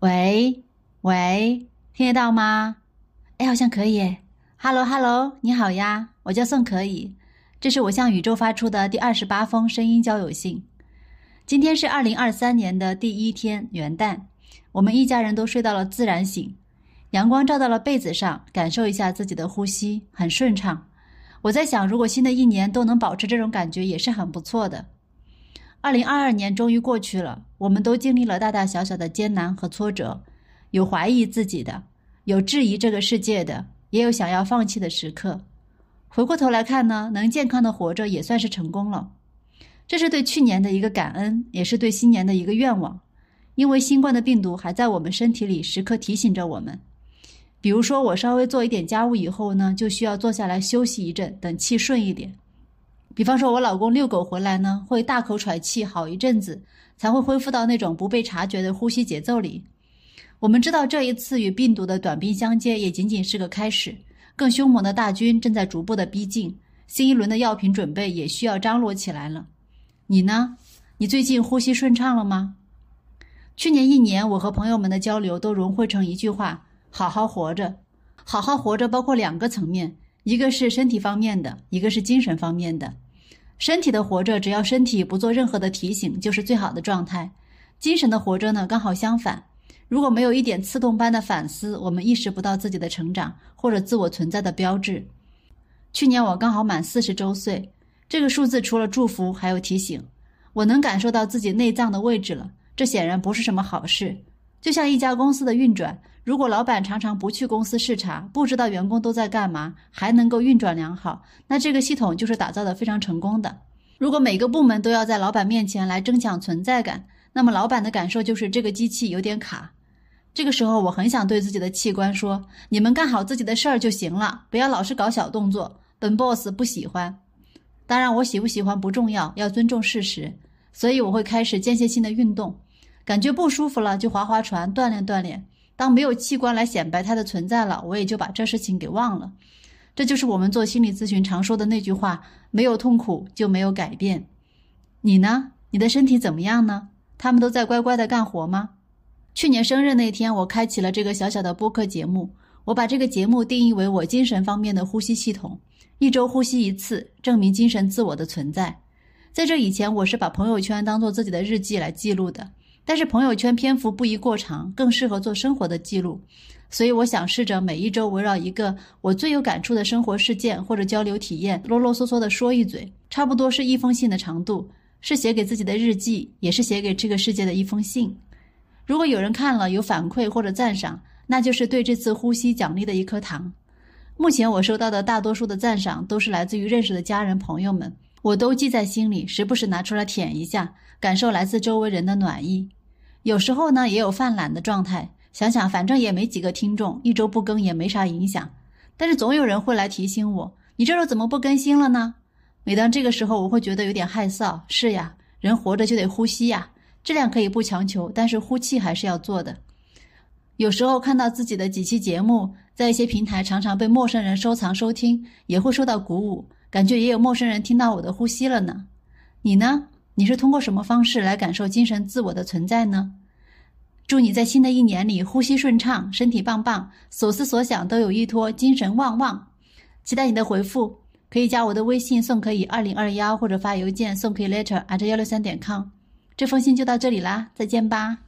喂喂，听得到吗？哎，好像可以。Hello Hello，你好呀，我叫宋可以，这是我向宇宙发出的第二十八封声音交友信。今天是二零二三年的第一天元旦，我们一家人都睡到了自然醒，阳光照到了被子上，感受一下自己的呼吸，很顺畅。我在想，如果新的一年都能保持这种感觉，也是很不错的。二零二二年终于过去了，我们都经历了大大小小的艰难和挫折，有怀疑自己的，有质疑这个世界的，也有想要放弃的时刻。回过头来看呢，能健康的活着也算是成功了。这是对去年的一个感恩，也是对新年的一个愿望。因为新冠的病毒还在我们身体里，时刻提醒着我们。比如说，我稍微做一点家务以后呢，就需要坐下来休息一阵，等气顺一点。比方说，我老公遛狗回来呢，会大口喘气好一阵子，才会恢复到那种不被察觉的呼吸节奏里。我们知道，这一次与病毒的短兵相接也仅仅是个开始，更凶猛的大军正在逐步的逼近，新一轮的药品准备也需要张罗起来了。你呢？你最近呼吸顺畅了吗？去年一年，我和朋友们的交流都融汇成一句话：好好活着。好好活着包括两个层面。一个是身体方面的，一个是精神方面的。身体的活着，只要身体不做任何的提醒，就是最好的状态。精神的活着呢，刚好相反。如果没有一点刺痛般的反思，我们意识不到自己的成长或者自我存在的标志。去年我刚好满四十周岁，这个数字除了祝福，还有提醒。我能感受到自己内脏的位置了，这显然不是什么好事。就像一家公司的运转。如果老板常常不去公司视察，不知道员工都在干嘛，还能够运转良好，那这个系统就是打造的非常成功的。如果每个部门都要在老板面前来争抢存在感，那么老板的感受就是这个机器有点卡。这个时候，我很想对自己的器官说：“你们干好自己的事儿就行了，不要老是搞小动作。”本 boss 不喜欢。当然，我喜不喜欢不重要，要尊重事实。所以我会开始间歇性的运动，感觉不舒服了就划划船，锻炼锻炼。当没有器官来显摆它的存在了，我也就把这事情给忘了。这就是我们做心理咨询常说的那句话：没有痛苦就没有改变。你呢？你的身体怎么样呢？他们都在乖乖的干活吗？去年生日那天，我开启了这个小小的播客节目。我把这个节目定义为我精神方面的呼吸系统，一周呼吸一次，证明精神自我的存在。在这以前，我是把朋友圈当做自己的日记来记录的。但是朋友圈篇幅不宜过长，更适合做生活的记录，所以我想试着每一周围绕一个我最有感触的生活事件或者交流体验，啰啰嗦嗦的说一嘴，差不多是一封信的长度，是写给自己的日记，也是写给这个世界的一封信。如果有人看了有反馈或者赞赏，那就是对这次呼吸奖励的一颗糖。目前我收到的大多数的赞赏都是来自于认识的家人朋友们。我都记在心里，时不时拿出来舔一下，感受来自周围人的暖意。有时候呢，也有犯懒的状态，想想反正也没几个听众，一周不更也没啥影响。但是总有人会来提醒我：“你这周怎么不更新了呢？”每当这个时候，我会觉得有点害臊。是呀，人活着就得呼吸呀，质量可以不强求，但是呼气还是要做的。有时候看到自己的几期节目在一些平台常常被陌生人收藏收听，也会受到鼓舞。感觉也有陌生人听到我的呼吸了呢，你呢？你是通过什么方式来感受精神自我的存在呢？祝你在新的一年里呼吸顺畅，身体棒棒，所思所想都有依托，精神旺旺。期待你的回复，可以加我的微信宋可以二零二幺，或者发邮件宋可以 letter at 幺六三点 com。这封信就到这里啦，再见吧。